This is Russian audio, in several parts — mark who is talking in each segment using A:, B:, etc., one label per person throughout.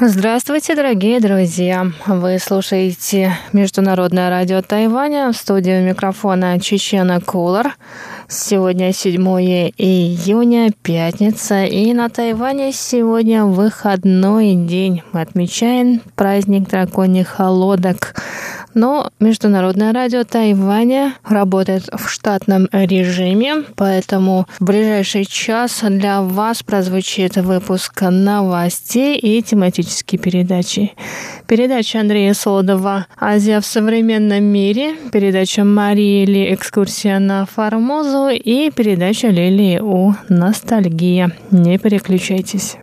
A: Здравствуйте, дорогие друзья! Вы слушаете Международное радио Тайваня в студии микрофона Чечена Кулар. Сегодня 7 июня, пятница, и на Тайване сегодня выходной день. Мы отмечаем праздник драконьих лодок. Но Международное радио Тайваня работает в штатном режиме, поэтому в ближайший час для вас прозвучит выпуск новостей и тематические передачи. Передача Андрея Солодова «Азия в современном мире», передача Марии Ли «Экскурсия на Формозу» и передача Лилии У «Ностальгия». Не переключайтесь.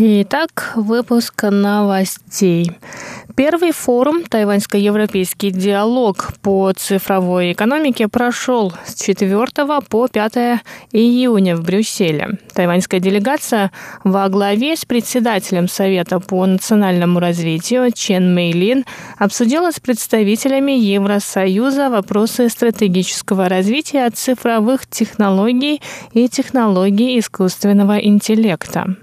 A: Итак, выпуск новостей. Первый форум «Тайваньско-европейский диалог» по цифровой экономике прошел с 4 по 5 июня в Брюсселе. Тайваньская делегация во главе с председателем Совета по национальному развитию Чен Мэйлин обсудила с представителями Евросоюза вопросы стратегического развития цифровых технологий и технологий искусственного интеллекта.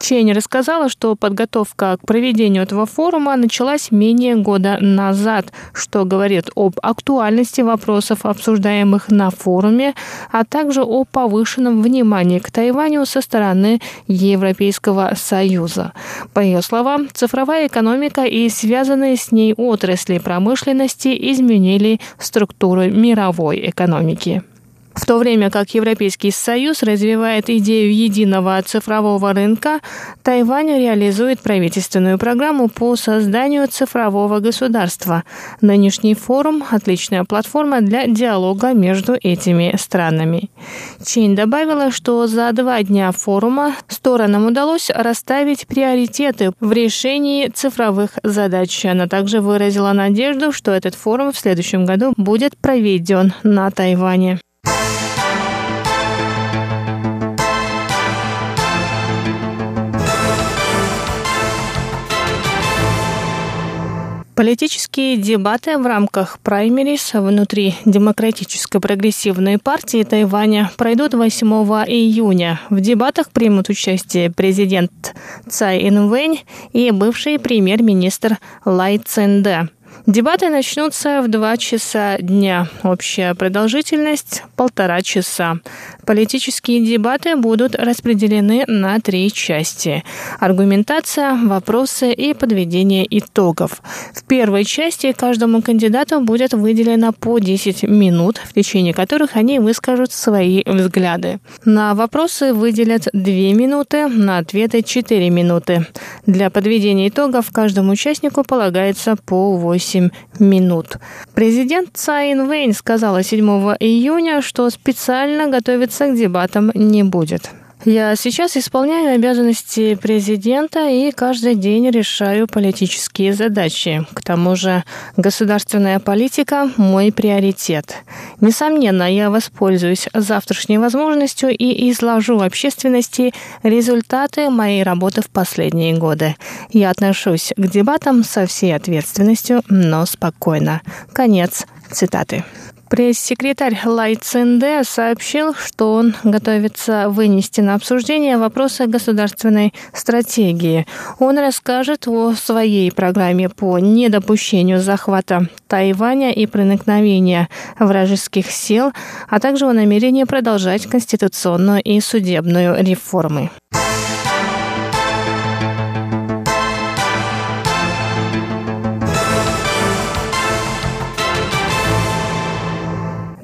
A: Чень рассказала, что подготовка к проведению этого форума началась менее года назад, что говорит об актуальности вопросов, обсуждаемых на форуме, а также о повышенном внимании к Тайваню со стороны Европейского Союза. По ее словам, цифровая экономика и связанные с ней отрасли промышленности изменили структуру мировой экономики. В то время как Европейский Союз развивает идею единого цифрового рынка, Тайвань реализует правительственную программу по созданию цифрового государства. Нынешний форум – отличная платформа для диалога между этими странами. Чинь добавила, что за два дня форума сторонам удалось расставить приоритеты в решении цифровых задач. Она также выразила надежду, что этот форум в следующем году будет проведен на Тайване. Политические дебаты в рамках праймерис внутри Демократической прогрессивной партии Тайваня пройдут 8 июня. В дебатах примут участие президент Цай Инвэнь и бывший премьер-министр Лай Цэнде. Дебаты начнутся в 2 часа дня. Общая продолжительность – полтора часа. Политические дебаты будут распределены на три части. Аргументация, вопросы и подведение итогов. В первой части каждому кандидату будет выделено по 10 минут, в течение которых они выскажут свои взгляды. На вопросы выделят 2 минуты, на ответы 4 минуты. Для подведения итогов каждому участнику полагается по 8 минут. Президент Цайн Вейн сказала 7 июня, что специально готовится к дебатам не будет. Я сейчас исполняю обязанности президента и каждый день решаю политические задачи. К тому же государственная политика – мой приоритет. Несомненно, я воспользуюсь завтрашней возможностью и изложу общественности результаты моей работы в последние годы. Я отношусь к дебатам со всей ответственностью, но спокойно. Конец цитаты. Пресс-секретарь Лай Цинде сообщил, что он готовится вынести на обсуждение вопросы государственной стратегии. Он расскажет о своей программе по недопущению захвата Тайваня и проникновения вражеских сил, а также о намерении продолжать конституционную и судебную реформы.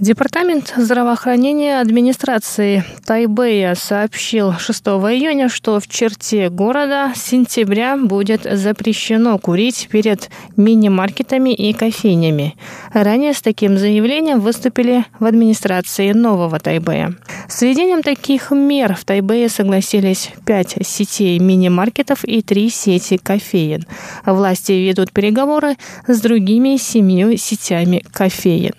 A: Департамент здравоохранения администрации Тайбэя сообщил 6 июня, что в черте города с сентября будет запрещено курить перед мини-маркетами и кофейнями. Ранее с таким заявлением выступили в администрации нового Тайбэя. С введением таких мер в Тайбэе согласились пять сетей мини-маркетов и три сети кофеин. Власти ведут переговоры с другими семью сетями кофеин.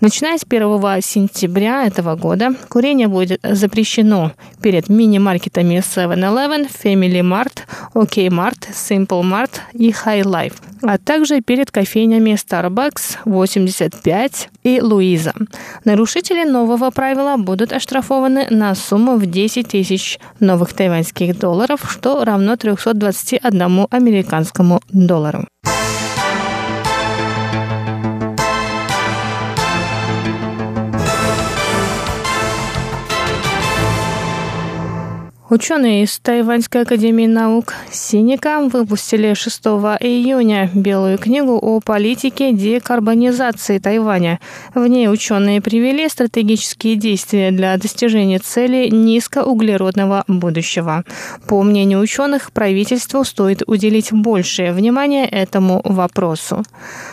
A: Начиная с 1 1 сентября этого года курение будет запрещено перед мини-маркетами 7-Eleven, Family Mart, OK Mart, Simple Mart и High Life, а также перед кофейнями Starbucks, 85 и Луиза. Нарушители нового правила будут оштрафованы на сумму в 10 тысяч новых тайваньских долларов, что равно 321 американскому доллару. Ученые из Тайваньской академии наук Синика выпустили 6 июня белую книгу о политике декарбонизации Тайваня. В ней ученые привели стратегические действия для достижения цели низкоуглеродного будущего. По мнению ученых, правительству стоит уделить большее внимание этому вопросу.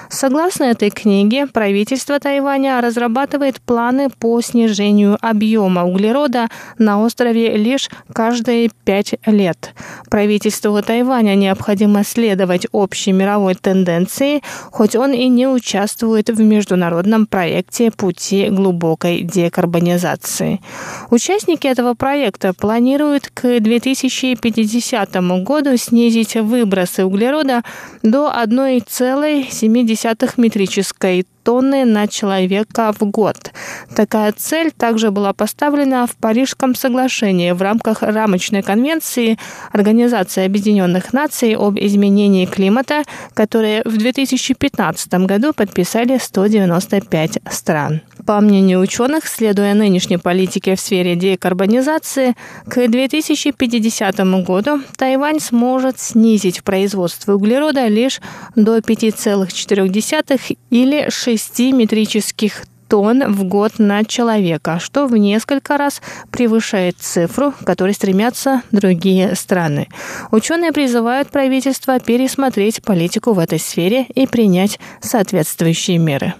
A: Согласно этой книге, правительство Тайваня разрабатывает планы по снижению объема углерода на острове лишь каждые пять лет. Правительству Тайваня необходимо следовать общей мировой тенденции, хоть он и не участвует в международном проекте пути глубокой декарбонизации. Участники этого проекта планируют к 2050 году снизить выбросы углерода до 1,7 метрической тонны на человека в год. Такая цель также была поставлена в Парижском соглашении в рамках рамочной конвенции Организации Объединенных Наций об изменении климата, которые в 2015 году подписали 195 стран. По мнению ученых, следуя нынешней политике в сфере декарбонизации, к 2050 году Тайвань сможет снизить производство углерода лишь до 5,4 или 6 метрических тонн в год на человека, что в несколько раз превышает цифру, к которой стремятся другие страны. Ученые призывают правительство пересмотреть политику в этой сфере и принять соответствующие меры.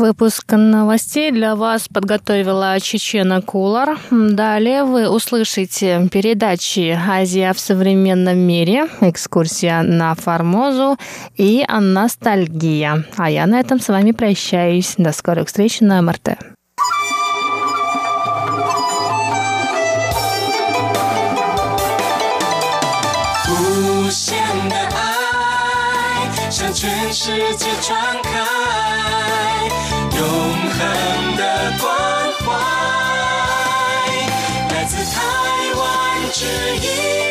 A: Выпуск новостей для вас подготовила Чечена Кулар. Далее вы услышите передачи «Азия в современном мире», экскурсия на Формозу и «Ностальгия». А я на этом с вами прощаюсь. До скорых встреч на МРТ. 全世界传开，永恒的关怀，来自台湾之音。